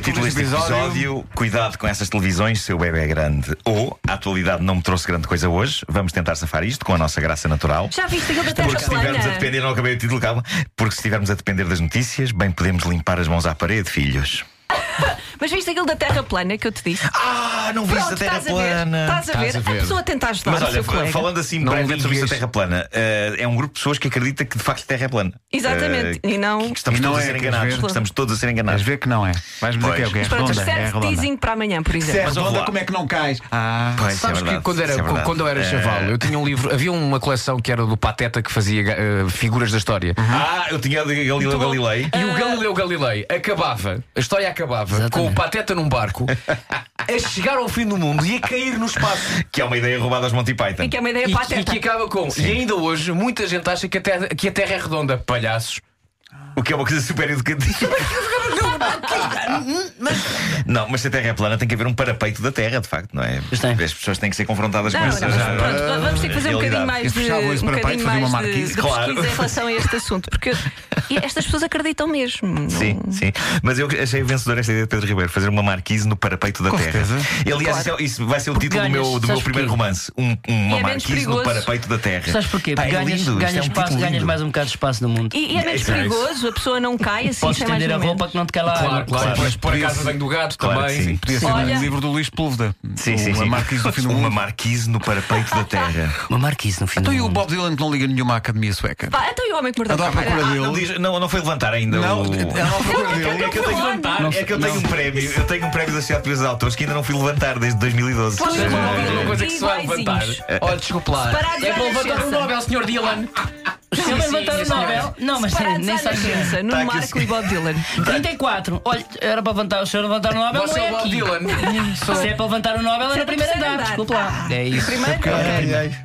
Título deste episódio: Cuidado com essas televisões, seu bebê é grande. Ou a atualidade não me trouxe grande coisa hoje. Vamos tentar safar isto com a nossa graça natural. Já viste aquilo da Terra Porque se estivermos a depender, não acabei o título, calma. Porque se estivermos a depender das notícias, bem podemos limpar as mãos à parede, filhos. Mas viste aquilo da Terra plana que eu te disse? Ah, não viste a Terra estás a ver? plana. Estás a ver? Estás a ver. A pessoa tenta ajudar Mas o olha, seu colega. falando assim Não brevemente sobre isso da ligues. Terra plana, eh, é um grupo de pessoas que acredita que de facto a Terra é plana. Exatamente. Eh, E não- que Estamos E não todos é, a ser enganados. ver? Estamos todos a ser Vais enganados. ver que não é. Vais-me dizer que é o que é pronto. É serve teasing para amanhã, por é exemplo. Mas redonda, como é que não cais? Ah, Pois, Sabes é que quando, era, é quando eu era Eh, chaval, eu tinha um livro, havia uma coleção que era do Pateta que fazia figuras da história. Ah, eu tinha de Galileu Galilei. E o Galileu Galilei acabava, a história acabava com o Pateta num barco a chegar ao fim do mundo e a cair no espaço. Que é uma ideia roubada aos Monty Python. E que é uma ideia E, pateta. e que acaba com. E ainda hoje, muita gente acha que a Terra, que a terra é redonda. Palhaços. O que é uma coisa super educativa. Não, mas se a Terra é plana, tem que haver um parapeito da Terra, de facto, não é? As pessoas têm que ser confrontadas Não, com não, essa. mas pronto, vamos ter que fazer um bocadinho mais de, um parapeito, bocadinho mais uma de, marquise. de Claro. pesquisa em relação a este assunto, porque estas pessoas acreditam mesmo. não- Sim, sim. Mas eu achei vencedor esta ideia de Pedro Ribeiro, fazer uma marquise no parapeito da Com Terra. certeza. E, aliás, isso, é- isso vai ser o título do ganhas, meu, do meu primeiro porquê? romance. Um- E uma é marquise no parapeito da Terra. Sabes porquê? Pá, Porque é ganhas, lindo, isto ganhas, é um espaço, ganhas lindo. mais um bocado de espaço no mundo. E, e é menos é perigoso, a pessoa não cai assim, Podes estender a roupa que não te cai lá. Claro, claro. claro. Mas a casa ser- bem do gato Claro também. sim. Podia ser Olha- um livro do Luís Púlveda. Sim, sim, Uma sim. marquise do fim do Uma mundo. marquise no parapeito da Terra. Uma marquise no fim Então do e o mundo. Bob Dylan que não liga nenhuma academia sueca? Pá, então e o homem que mordeu a procura Ah, dele. não, não, foi levantar ainda Não, o. ela não procura É que dele. eu tenho, é que eu tenho um prémio, eu tenho um prémio da Sociedade Portuguesa de Autores que ainda não fui levantar desde 2012. Podes Sim, uma, uma coisa que se vai levantar. Iguaizinhos. Olha, desculpa lá. É para levantar o. Nobel, Sr. Dylan. Se ele levantar o Nobel. Não, mas Parados nem à sabes quem é. nascença, no Tá aqui Marco o- e Bob Dylan. 34. Olha, era para levantar o senhor levantar o Nobel. Você é é o Bob aqui. Dylan. Sou- Se é para levantar o Nobel, é no do primeiro terceiro andar. andar. Desculpa lá. É isso. Primeiro.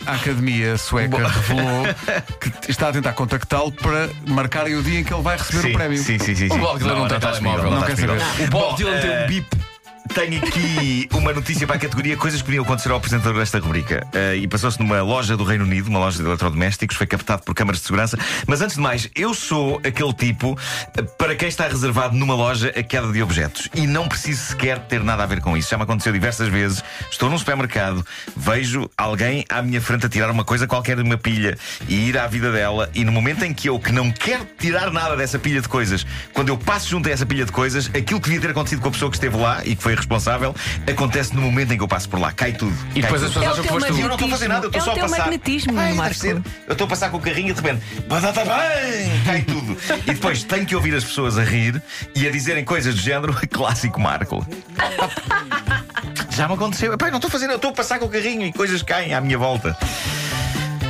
A Academia Sueca revelou que está a tentar contactá-lo para marcarem o dia em que ele vai receber Sim, o prémio. sim, sim, sim, O sim. Bob Dylan não tem está telemóvel. Não quer saber. O Bob Dylan tem um bip. Tenho aqui uma notícia para a categoria Coisas que podiam acontecer ao apresentador desta rubrica. Eh, e passou-se numa loja do Reino Unido, uma loja de eletrodomésticos, foi captado por câmaras de segurança. Mas antes de mais, eu sou aquele tipo eh, para quem está reservado numa loja a queda de objetos. E não preciso sequer ter nada a ver com isso. Já me aconteceu diversas vezes. Estou num supermercado, vejo alguém à minha frente a tirar uma coisa qualquer de uma pilha e ir à vida dela. E no momento em que eu, que não quero tirar nada dessa pilha de coisas, quando eu passo junto a essa pilha de coisas, aquilo que devia ter acontecido com a pessoa que esteve lá e que foi responsável, acontece no momento em que eu passo por lá. Cai tudo. E depois as pessoas É acham que foste tu. Eu não estou a fazer nada, eu estou É só a passar. magnetismo, Ai, Marco. ser. Eu estou a passar com o carrinho e de repente, batata bem, cai tudo. E depois tenho que ouvir as pessoas a rir e a dizerem coisas do género clássico Marco. Já me aconteceu. Eu não estou a fazer, eu estou a passar com o carrinho e coisas caem à minha volta.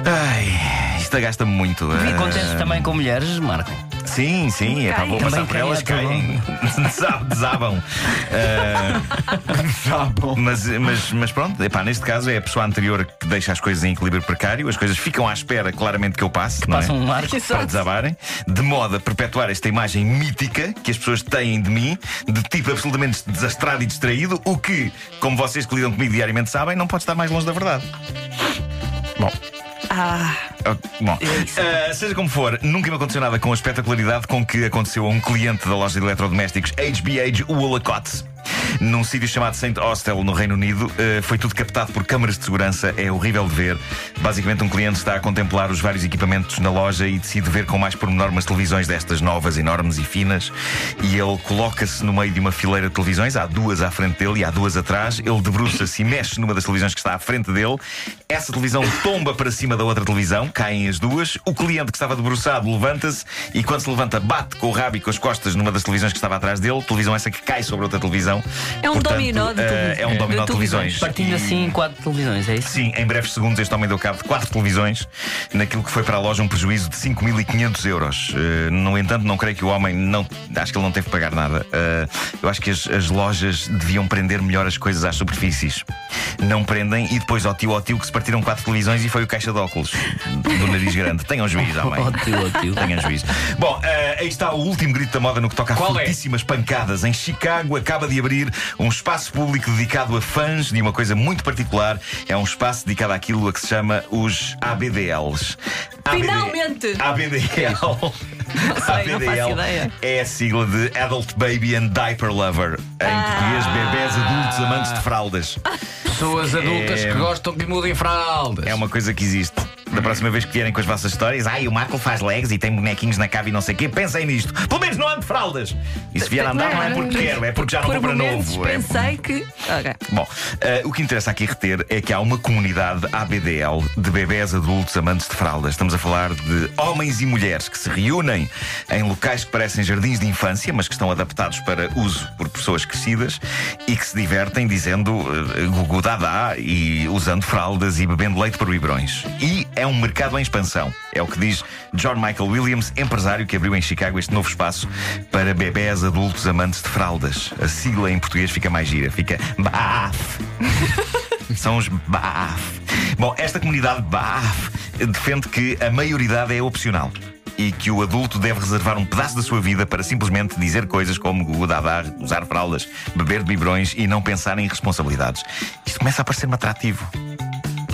Ai, isto gasta-me muito. E acontece também com mulheres, Marco. Sim, sim, é Caem. vou passar por elas, caem, caem. Desab- Desabam. Tá bom. mas, mas, mas pronto, epá, neste caso é a pessoa anterior que deixa as coisas em equilíbrio precário, as coisas ficam à espera claramente que eu passe, não é? Passa um Marco. para desabarem, de modo a perpetuar esta imagem mítica que as pessoas têm de mim, de tipo absolutamente desastrado e distraído, o que, como vocês que lidam comigo diariamente sabem, não pode estar mais longe da verdade. Bom. Ah, Bom, ah, seja como for, nunca me aconteceu nada com a espetacularidade com que aconteceu a um cliente da loja de eletrodomésticos HBH Woolacott. Num sítio chamado St. Austell, no Reino Unido, Ah, foi tudo captado por câmaras de segurança. É horrível de ver. Basicamente, um cliente está a contemplar os vários equipamentos na loja e decide ver com mais pormenor umas televisões destas novas, enormes e finas. E ele coloca-se no meio de uma fileira de televisões. Há duas à frente dele e há duas atrás. Ele debruça-se e mexe numa das televisões que está à frente dele. Essa televisão tomba para cima da outra televisão, caem as duas. O cliente que estava debruçado levanta-se e, quando se levanta, bate com o rabo e com as costas numa das televisões que estava atrás dele. Televisão essa que cai sobre outra televisão. É um Portanto, dominó de eh, televisões. É um dominó de televisões. Partindo assim quatro televisões, é isso? Sim, em breves segundos este homem deu cabo de quatro televisões naquilo que foi para a loja um prejuízo de 5.500 euros. Eh, no entanto, não creio que o homem não. Acho que ele não teve que pagar nada. Eh, eu acho que as, as lojas deviam prender melhor as coisas às superfícies. Não prendem e depois ao tio ao tio que se partiram quatro televisões e foi o caixa de óculos do nariz grande. Tenham juízo, homem. Ó tio, ó tio. Tenham juízo. Bom, aí está o último grito da moda no que toca a é? fortíssimas pancadas. Em Chicago acaba de abrir ouvir, um espaço público dedicado a fãs de uma coisa muito particular. É um espaço dedicado àquilo a que se chama os ABDLs. Finalmente! ABDL. Não sei, não faço ideia. é a sigla de Adult Baby and Diaper Lover. Em Ah. português, bebés adultos amantes de fraldas. Pessoas adultas É- que gostam que mudem fraldas. É uma coisa que existe. Da próxima vez que vierem com as vossas histórias, ai, o Marco faz legs e tem bonequinhos na cave e não sei o quê, pensem nisto. Pelo menos não ando de fraldas. E se vier a andar, não é porque quero, é porque já não para momentos novo. É- pensei que. Bom, eh, o que interessa aqui reter é que há uma comunidade ABDL de bebés adultos amantes de fraldas. Estamos a falar de homens e mulheres que se reúnem em locais que parecem jardins de infância, mas que estão adaptados para uso por pessoas crescidas e que se divertem dizendo eh, gugu dadá e usando fraldas e bebendo leite por biberões. E é um mercado em expansão. É o que diz John Michael Williams, empresário que abriu em Chicago este novo espaço para bebés adultos amantes de fraldas. A sigla em português fica mais gira, fica BAF. São os BAF. Bom, esta comunidade BAF defende que a maioridade é opcional. E que o adulto deve reservar um pedaço da sua vida para simplesmente dizer coisas como gugu dadar, usar fraldas, beber de biberões e não pensar em responsabilidades. Isto começa a parecer-me atrativo.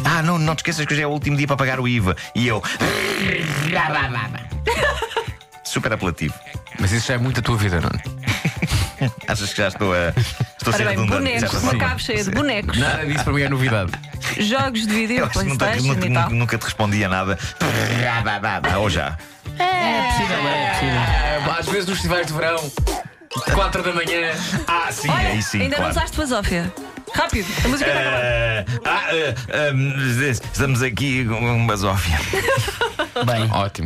Ah, não, não te esqueças que hoje é o último dia para pagar o IVA. E eu. Super apelativo. Mas isso já é muito a tua vida, não é? Achas que já estou a. Estou a ser Ora bem, redundante? bonecos, Já uma cave cheia de bonecos, Nada disso para mim é novidade. jogos de vídeo, Eu acho que nunca, Playstation nunca, e tal. nunca, te respondi a nada. Ou já. É possível, é possível. É, às vezes nos festivais de verão, 4 da manhã. Ah, sim, Olha, aí sim. ainda claro. não usaste Basófia. Rápido, a música está acabando. Eh, ah, eh, eh, estamos aqui com uma basófia. Bem. Ótimo.